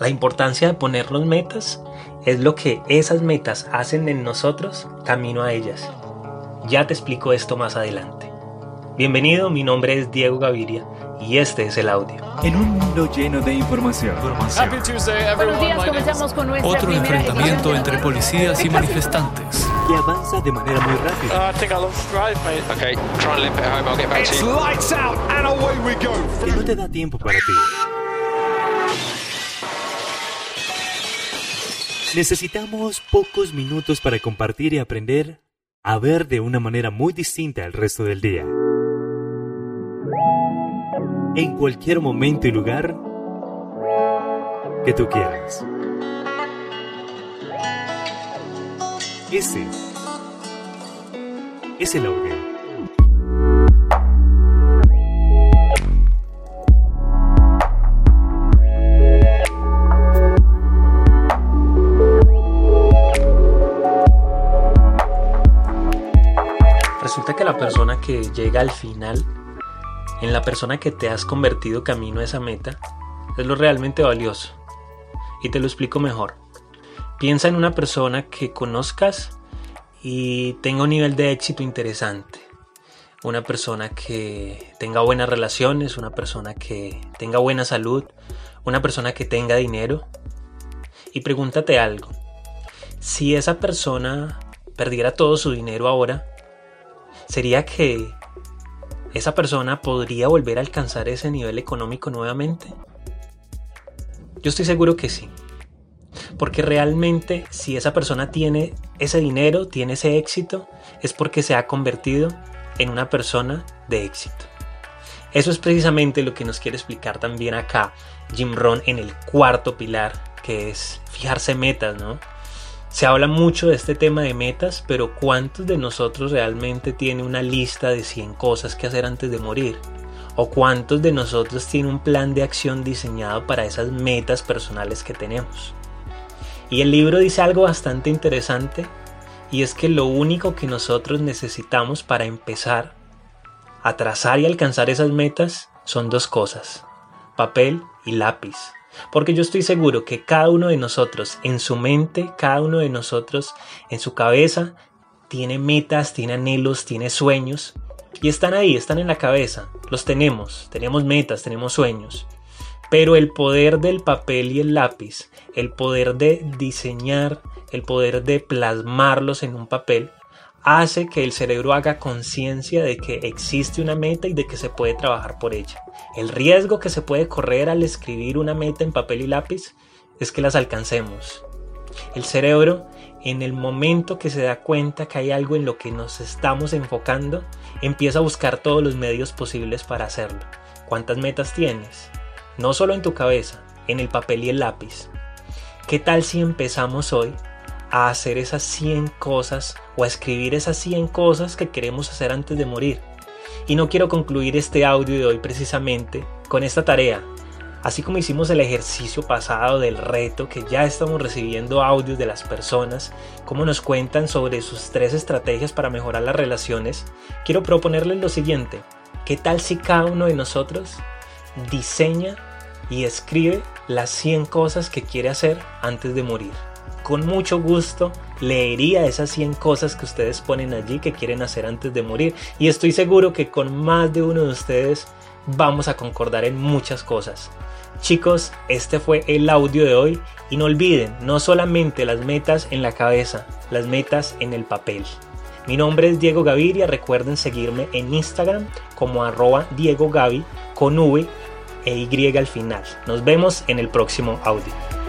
La importancia de ponernos metas es lo que esas metas hacen en nosotros camino a ellas. Ya te explico esto más adelante. Bienvenido, mi nombre es Diego Gaviria y este es el audio. En un mundo lleno de información. Buenos días, comenzamos con nuestra Otro primera enfrentamiento edición entre policías y manifestantes. Que avanza de manera muy rápida. Uh, I think I lost drive, mate. Okay, try and limp it home. I'll get back to you. lights out and away we go. Que no te da tiempo para ti. Necesitamos pocos minutos para compartir y aprender a ver de una manera muy distinta el resto del día. En cualquier momento y lugar que tú quieras. Ese es el audio. La persona que llega al final, en la persona que te has convertido camino a esa meta, es lo realmente valioso. Y te lo explico mejor. Piensa en una persona que conozcas y tenga un nivel de éxito interesante. Una persona que tenga buenas relaciones, una persona que tenga buena salud, una persona que tenga dinero. Y pregúntate algo. Si esa persona perdiera todo su dinero ahora, ¿Sería que esa persona podría volver a alcanzar ese nivel económico nuevamente? Yo estoy seguro que sí. Porque realmente si esa persona tiene ese dinero, tiene ese éxito, es porque se ha convertido en una persona de éxito. Eso es precisamente lo que nos quiere explicar también acá Jim Rohn en el cuarto pilar, que es fijarse metas, ¿no? Se habla mucho de este tema de metas, pero ¿cuántos de nosotros realmente tiene una lista de 100 cosas que hacer antes de morir? ¿O cuántos de nosotros tiene un plan de acción diseñado para esas metas personales que tenemos? Y el libro dice algo bastante interesante, y es que lo único que nosotros necesitamos para empezar a trazar y alcanzar esas metas son dos cosas, papel y lápiz. Porque yo estoy seguro que cada uno de nosotros en su mente, cada uno de nosotros en su cabeza, tiene metas, tiene anhelos, tiene sueños. Y están ahí, están en la cabeza. Los tenemos, tenemos metas, tenemos sueños. Pero el poder del papel y el lápiz, el poder de diseñar, el poder de plasmarlos en un papel, hace que el cerebro haga conciencia de que existe una meta y de que se puede trabajar por ella. El riesgo que se puede correr al escribir una meta en papel y lápiz es que las alcancemos. El cerebro, en el momento que se da cuenta que hay algo en lo que nos estamos enfocando, empieza a buscar todos los medios posibles para hacerlo. ¿Cuántas metas tienes? No solo en tu cabeza, en el papel y el lápiz. ¿Qué tal si empezamos hoy a hacer esas 100 cosas o a escribir esas 100 cosas que queremos hacer antes de morir? Y no quiero concluir este audio de hoy precisamente con esta tarea. Así como hicimos el ejercicio pasado del reto, que ya estamos recibiendo audios de las personas, como nos cuentan sobre sus tres estrategias para mejorar las relaciones, quiero proponerles lo siguiente. ¿Qué tal si cada uno de nosotros diseña y escribe las 100 cosas que quiere hacer antes de morir? Con mucho gusto leería esas 100 cosas que ustedes ponen allí que quieren hacer antes de morir y estoy seguro que con más de uno de ustedes vamos a concordar en muchas cosas. Chicos, este fue el audio de hoy y no olviden, no solamente las metas en la cabeza, las metas en el papel. Mi nombre es Diego Gaviria, recuerden seguirme en Instagram como arroba Diego Gavi con V e Y al final. Nos vemos en el próximo audio.